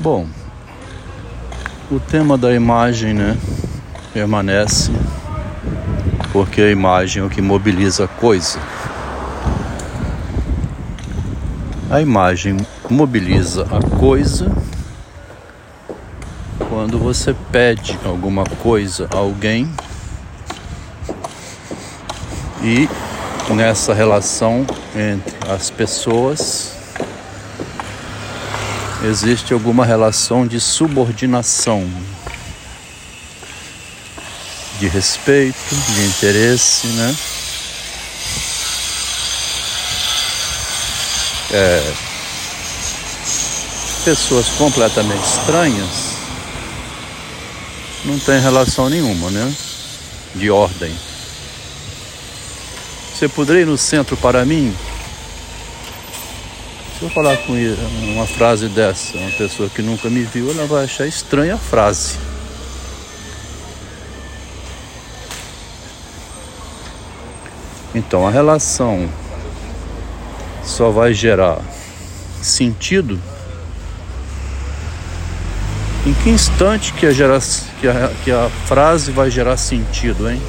Bom, o tema da imagem, né, permanece porque a imagem é o que mobiliza a coisa. A imagem mobiliza a coisa quando você pede alguma coisa a alguém e nessa relação entre as pessoas existe alguma relação de subordinação, de respeito, de interesse, né? É, pessoas completamente estranhas não tem relação nenhuma, né? De ordem. Você poderia ir no centro para mim? Se eu falar com ele, uma frase dessa, uma pessoa que nunca me viu, ela vai achar estranha a frase. Então a relação só vai gerar sentido em que instante que a, gera, que a, que a frase vai gerar sentido, hein?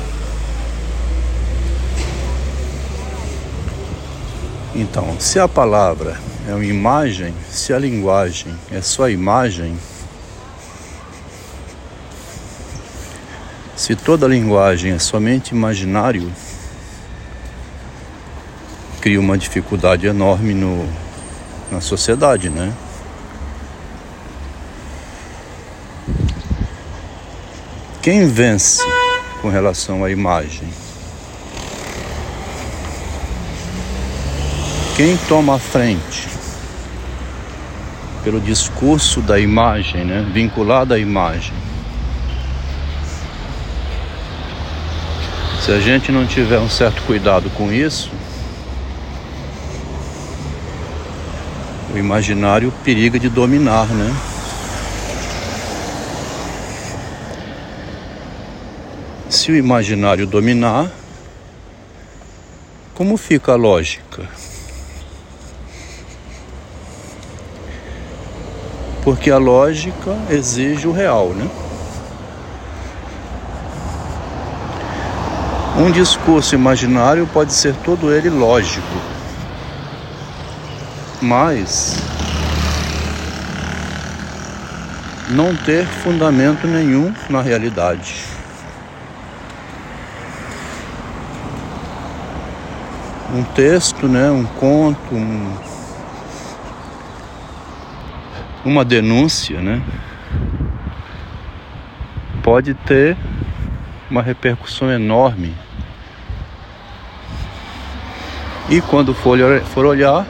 Então, se a palavra é uma imagem, se a linguagem é só imagem, se toda linguagem é somente imaginário, cria uma dificuldade enorme no, na sociedade, né? Quem vence com relação à imagem? Quem toma a frente pelo discurso da imagem, né? vinculado à imagem? Se a gente não tiver um certo cuidado com isso, o imaginário periga de dominar, né? se o imaginário dominar, como fica a lógica? Porque a lógica exige o real, né? Um discurso imaginário pode ser todo ele lógico, mas não ter fundamento nenhum na realidade. um texto, né, um conto, um, uma denúncia, né, pode ter uma repercussão enorme. E quando for, for olhar,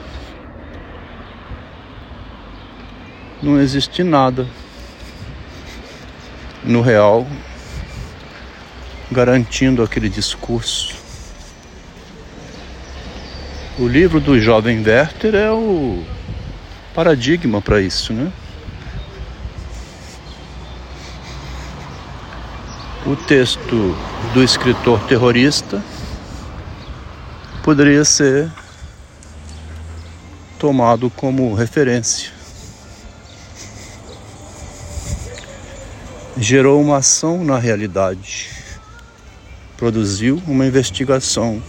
não existe nada no real garantindo aquele discurso. O livro do jovem Werther é o paradigma para isso, né? O texto do escritor terrorista poderia ser tomado como referência. Gerou uma ação na realidade, produziu uma investigação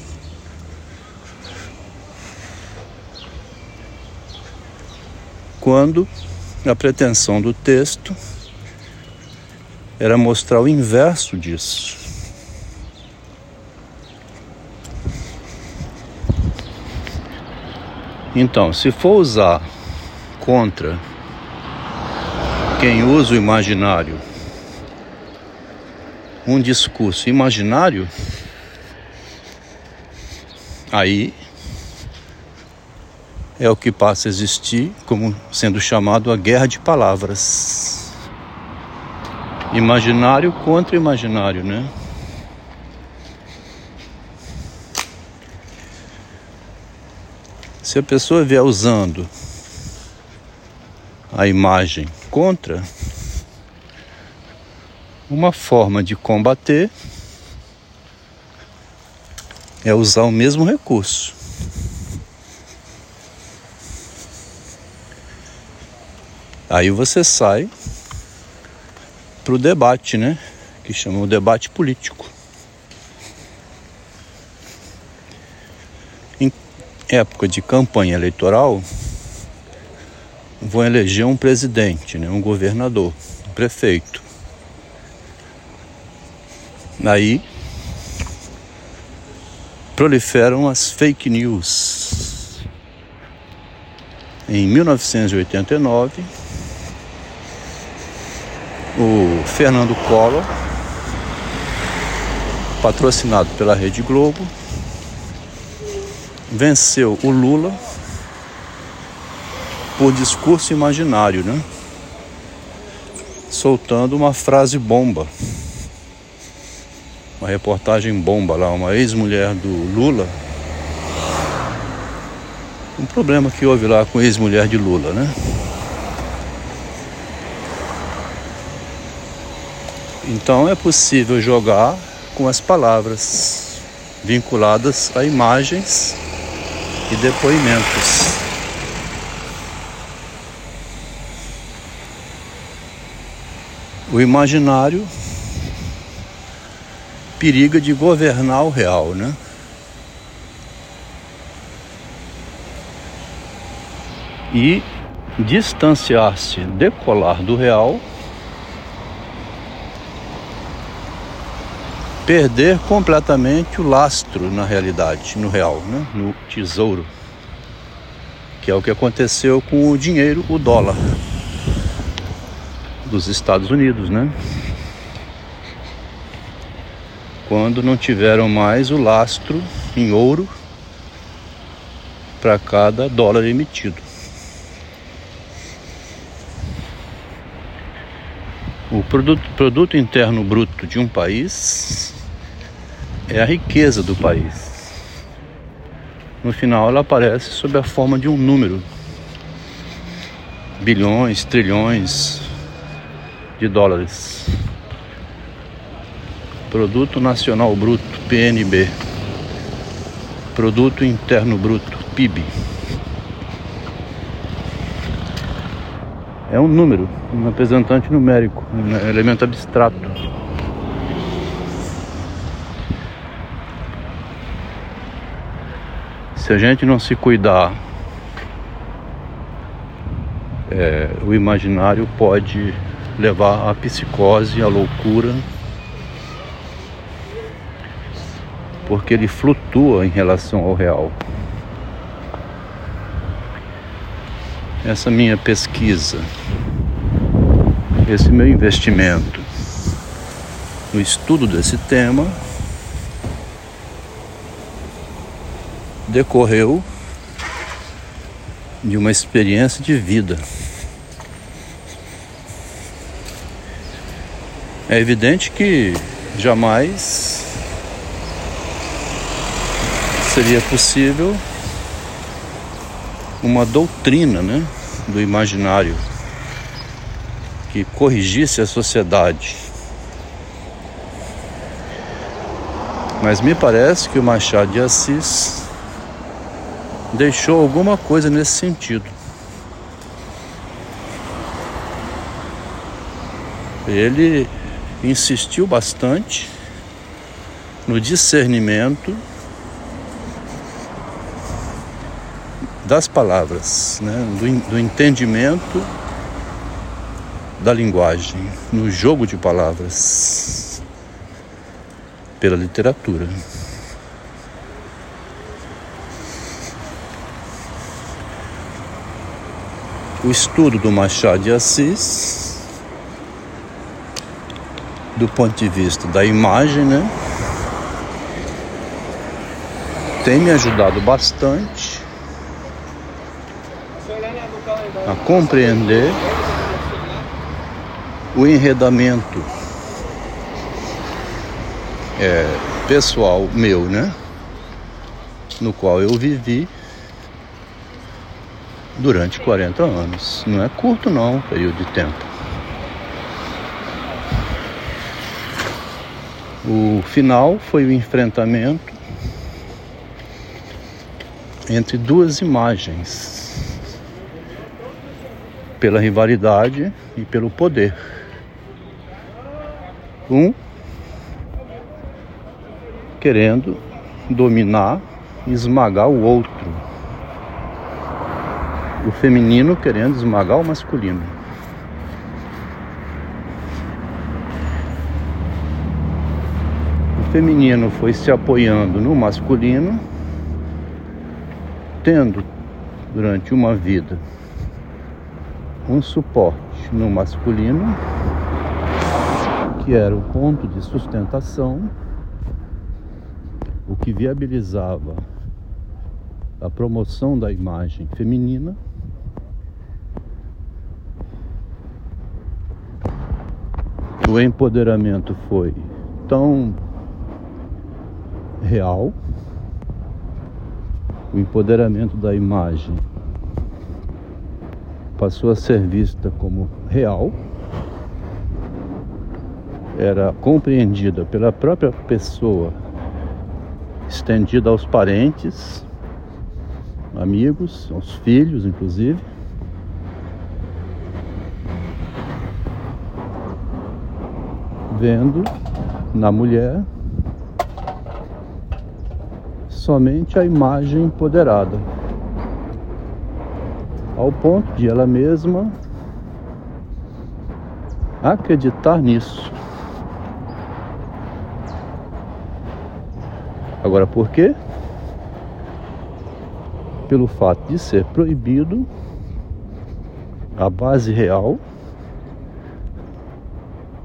quando a pretensão do texto era mostrar o inverso disso. Então, se for usar contra quem usa o imaginário um discurso imaginário, aí é o que passa a existir como sendo chamado a guerra de palavras. Imaginário contra imaginário, né? Se a pessoa vier usando a imagem contra, uma forma de combater é usar o mesmo recurso. Aí você sai para o debate, né? Que chama o debate político. Em época de campanha eleitoral, vão eleger um presidente, né? um governador, um prefeito. Aí proliferam as fake news. Em 1989, o Fernando Collor, patrocinado pela Rede Globo, venceu o Lula por discurso imaginário, né? Soltando uma frase bomba. Uma reportagem bomba lá, uma ex-mulher do Lula. Um problema que houve lá com ex-mulher de Lula, né? Então é possível jogar com as palavras vinculadas a imagens e depoimentos. O imaginário periga de governar o real, né? E distanciar-se, decolar do real perder completamente o lastro na realidade, no real, né? no tesouro, que é o que aconteceu com o dinheiro, o dólar dos Estados Unidos, né? Quando não tiveram mais o lastro em ouro para cada dólar emitido. O produto, produto interno bruto de um país é a riqueza do país. No final, ela aparece sob a forma de um número: bilhões, trilhões de dólares. Produto Nacional Bruto, PNB. Produto Interno Bruto, PIB. É um número, um representante numérico, um elemento abstrato. Se a gente não se cuidar, é, o imaginário pode levar à psicose, à loucura, porque ele flutua em relação ao real. Essa minha pesquisa, esse meu investimento no estudo desse tema decorreu de uma experiência de vida. É evidente que jamais seria possível uma doutrina né, do imaginário que corrigisse a sociedade. Mas me parece que o Machado de Assis deixou alguma coisa nesse sentido. Ele insistiu bastante no discernimento das palavras, né? do, do entendimento da linguagem, no jogo de palavras, pela literatura. O estudo do Machado de Assis, do ponto de vista da imagem, né, tem me ajudado bastante a compreender o enredamento é, pessoal meu, né? No qual eu vivi durante 40 anos. Não é curto não, período de tempo. O final foi o enfrentamento entre duas imagens pela rivalidade e pelo poder. Um querendo dominar e esmagar o outro. O feminino querendo esmagar o masculino. O feminino foi se apoiando no masculino, tendo durante uma vida um suporte no masculino, que era o ponto de sustentação o que viabilizava a promoção da imagem feminina. O empoderamento foi tão real, o empoderamento da imagem passou a ser vista como real, era compreendida pela própria pessoa estendida aos parentes, amigos, aos filhos, inclusive. Vendo na mulher somente a imagem empoderada, ao ponto de ela mesma acreditar nisso. Agora, por quê? Pelo fato de ser proibido a base real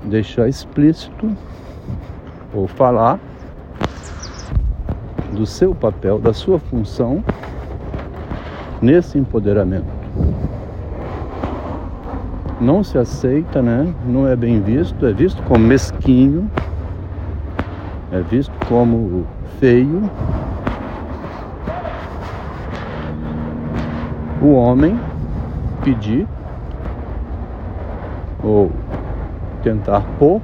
deixar explícito ou falar do seu papel, da sua função nesse empoderamento. Não se aceita, né? Não é bem visto, é visto como mesquinho, é visto como feio o homem pedir ou tentar pôr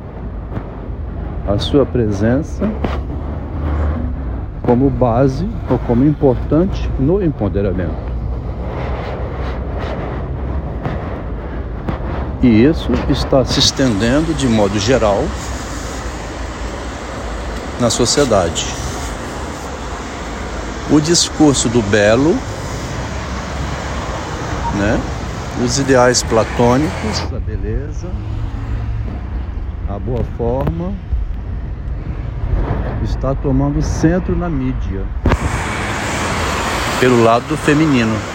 a sua presença como base ou como importante no empoderamento. E isso está se estendendo de modo geral na sociedade o discurso do belo, né? os ideais platônicos, a beleza, a boa forma, está tomando centro na mídia, pelo lado do feminino.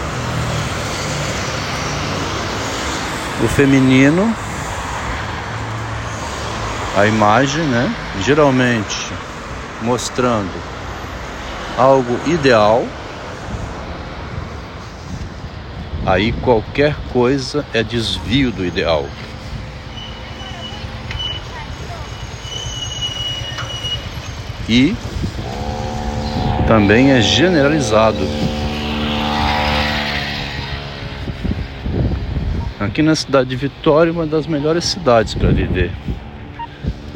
O feminino, a imagem, né? Geralmente mostrando algo ideal, aí qualquer coisa é desvio do ideal. E também é generalizado. Aqui na cidade de Vitória, uma das melhores cidades para viver.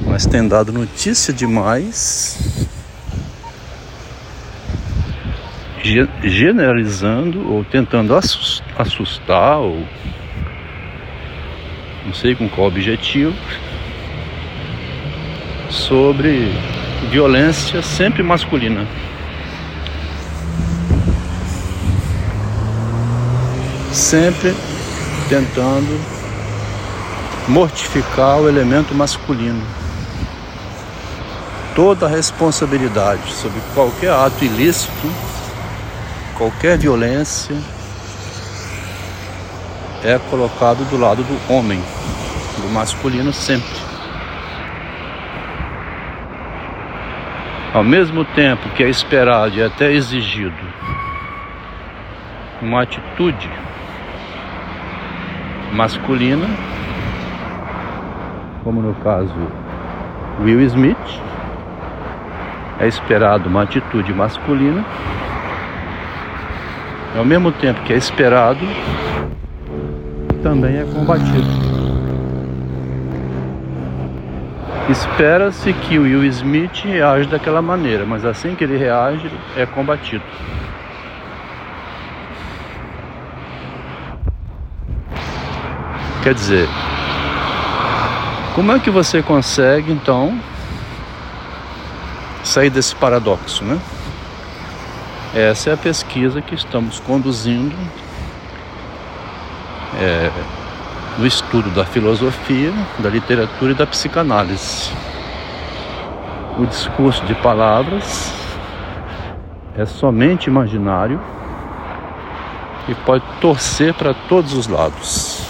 Mas tem dado notícia demais generalizando ou tentando assustar ou não sei com qual objetivo sobre violência sempre masculina. Sempre tentando mortificar o elemento masculino. Toda a responsabilidade sobre qualquer ato ilícito qualquer violência é colocado do lado do homem, do masculino sempre. Ao mesmo tempo que é esperado e até exigido uma atitude masculina, como no caso Will Smith, é esperado uma atitude masculina ao mesmo tempo que é esperado, também é combatido. Espera-se que o Will Smith reaja daquela maneira, mas assim que ele reage, é combatido. Quer dizer, como é que você consegue então sair desse paradoxo, né? Essa é a pesquisa que estamos conduzindo é, no estudo da filosofia, da literatura e da psicanálise. O discurso de palavras é somente imaginário e pode torcer para todos os lados.